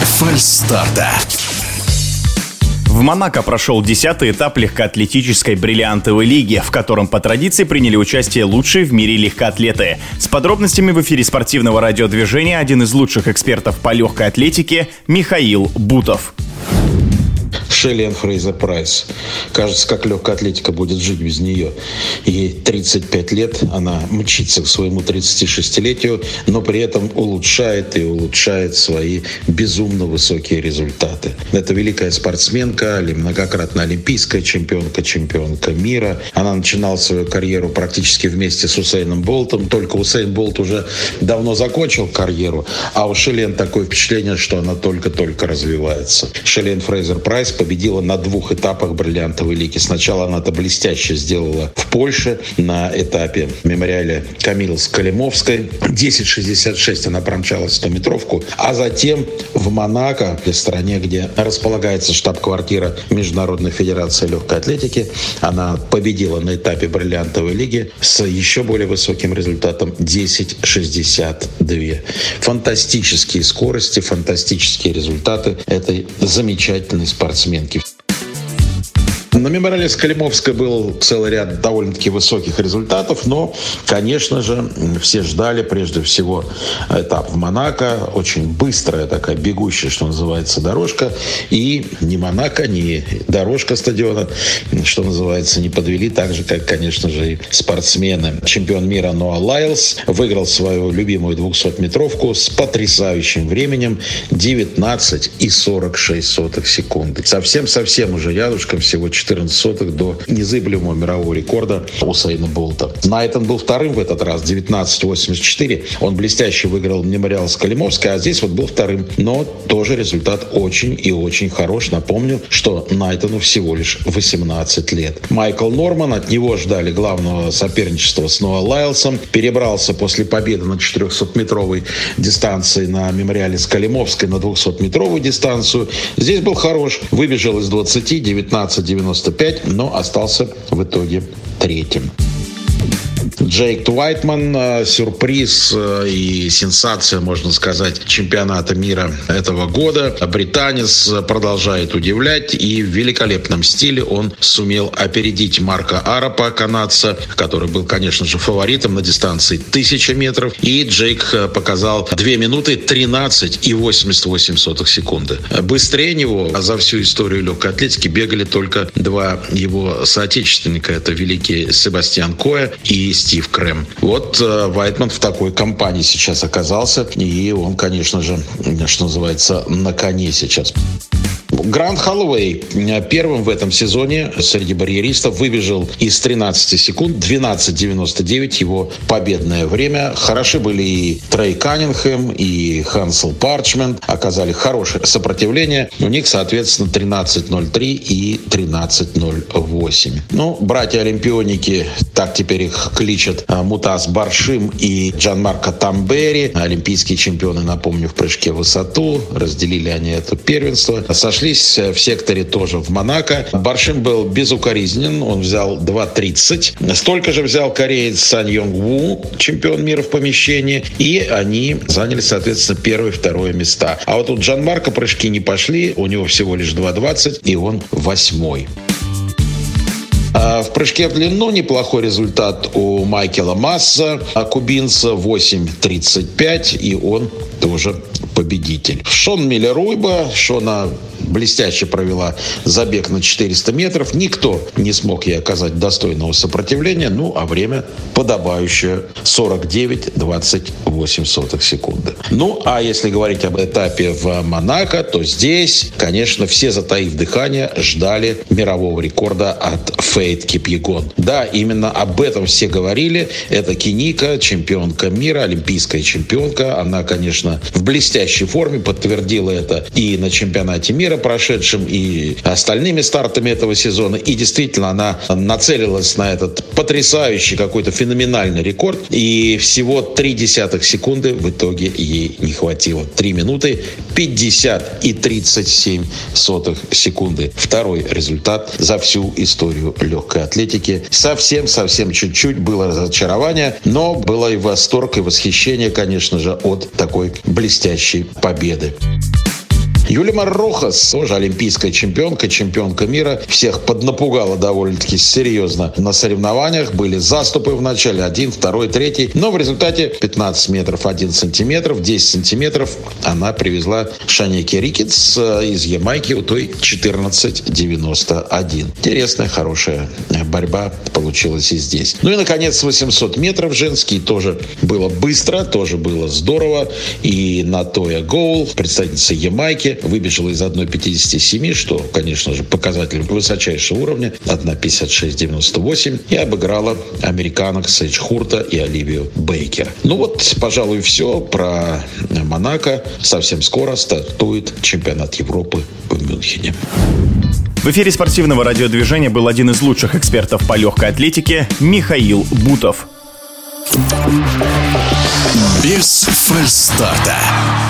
фальстарта. В Монако прошел десятый этап легкоатлетической бриллиантовой лиги, в котором по традиции приняли участие лучшие в мире легкоатлеты. С подробностями в эфире спортивного радиодвижения один из лучших экспертов по легкой атлетике Михаил Бутов. Шелли Фрейзер Прайс. Кажется, как легкая атлетика будет жить без нее. Ей 35 лет, она мчится к своему 36-летию, но при этом улучшает и улучшает свои безумно высокие результаты. Это великая спортсменка, многократная олимпийская чемпионка, чемпионка мира. Она начинала свою карьеру практически вместе с Усейном Болтом, только Усейн Болт уже давно закончил карьеру, а у Шелен такое впечатление, что она только-только развивается. Шелен Фрейзер Прайс победила на двух этапах бриллиантовой лиги. Сначала она это блестяще сделала в Польше на этапе мемориале Камилы Скалимовской. 10.66 она промчалась 100-метровку. А затем в Монако, в стране, где располагается штаб-квартира Международной Федерации Легкой Атлетики, она победила на этапе бриллиантовой лиги с еще более высоким результатом 10.62. Фантастические скорости, фантастические результаты этой замечательной спортсменки рынке. На мемориале Скалимовской был целый ряд довольно-таки высоких результатов, но, конечно же, все ждали прежде всего этап в Монако. Очень быстрая такая бегущая, что называется, дорожка. И ни Монако, ни дорожка стадиона, что называется, не подвели так же, как, конечно же, и спортсмены. Чемпион мира Ноа Лайлс выиграл свою любимую 200-метровку с потрясающим временем 19 и 46 секунды. Совсем-совсем уже рядышком всего 14 сотых до незыблемого мирового рекорда Усейна Болта. Найтон был вторым в этот раз, 19.84. Он блестяще выиграл мемориал с Калимовской, а здесь вот был вторым. Но тоже результат очень и очень хорош. Напомню, что Найтону всего лишь 18 лет. Майкл Норман, от него ждали главного соперничества с Ноа Лайлсом. Перебрался после победы на 400-метровой дистанции на мемориале с Калимовской на 200-метровую дистанцию. Здесь был хорош. Выбежал из 20, 19 95, но остался в итоге третьим. Джейк Уайтман, э, сюрприз э, и сенсация, можно сказать, чемпионата мира этого года. Британец продолжает удивлять и в великолепном стиле он сумел опередить Марка Арапа, канадца, который был, конечно же, фаворитом на дистанции 1000 метров. И Джейк э, показал 2 минуты 13 и 88 сотых секунды. Быстрее него за всю историю легкой атлетики бегали только два его соотечественника. Это великий Себастьян Коя и Стив Крем. Вот э, Вайтман в такой компании сейчас оказался, и он, конечно же, что называется, на коне сейчас. Грант Холлоуэй э, первым в этом сезоне среди барьеристов выбежал из 13 секунд 12.99 его победное время. Хороши были и Трей Каннингем, и Хансел Парчмент. Оказали хорошее сопротивление. У них, соответственно, 13.03 и 13.08. Ну, братья-олимпионики, так теперь их кличат э, Мутас Баршим и Джан Марко Тамбери. Олимпийские чемпионы, напомню, в прыжке в высоту. Разделили они это первенство. Сошли сошлись в секторе тоже в Монако. Баршим был безукоризнен, он взял 2.30. Столько же взял кореец Сан Йонг Ву, чемпион мира в помещении, и они заняли, соответственно, первое и второе места. А вот у Джан Марко прыжки не пошли, у него всего лишь 2.20, и он восьмой. А в прыжке в длину неплохой результат у Майкела Масса, а кубинца 8.35, и он тоже победитель. Шон Миллеруйба, Шона блестяще провела забег на 400 метров. Никто не смог ей оказать достойного сопротивления. Ну, а время подобающее 49-28 секунды. Ну, а если говорить об этапе в Монако, то здесь, конечно, все, затаив дыхание, ждали мирового рекорда от Фейт Кипьегон. Да, именно об этом все говорили. Это Киника, чемпионка мира, олимпийская чемпионка. Она, конечно, в блестящей форме подтвердила это и на чемпионате мира прошедшим, и остальными стартами этого сезона. И действительно, она нацелилась на этот потрясающий какой-то феноменальный рекорд. И всего три десятых секунды в итоге ей не хватило. Три минуты 50 и 37 сотых секунды. Второй результат за всю историю легкой атлетики. Совсем-совсем чуть-чуть было разочарование, но было и восторг, и восхищение, конечно же, от такой блестящей победы. Юлимар Рохас, тоже олимпийская чемпионка, чемпионка мира, всех поднапугала довольно-таки серьезно на соревнованиях. Были заступы в начале, один, второй, третий. Но в результате 15 метров 1 сантиметров, 10 сантиметров она привезла Шанеки Рикетс э, из Ямайки, у той 14.91. Интересная, хорошая борьба получилась и здесь. Ну и, наконец, 800 метров женский тоже было быстро, тоже было здорово. И Натоя Гоул, представительница Ямайки, выбежала из 1.57, что, конечно же, показатель высочайшего уровня, 1.56.98, и обыграла американок Сейдж Хурта и Оливию Бейкер. Ну вот, пожалуй, все про Монако. Совсем скоро стартует чемпионат Европы в Мюнхене. В эфире спортивного радиодвижения был один из лучших экспертов по легкой атлетике Михаил Бутов. Без фальстарта.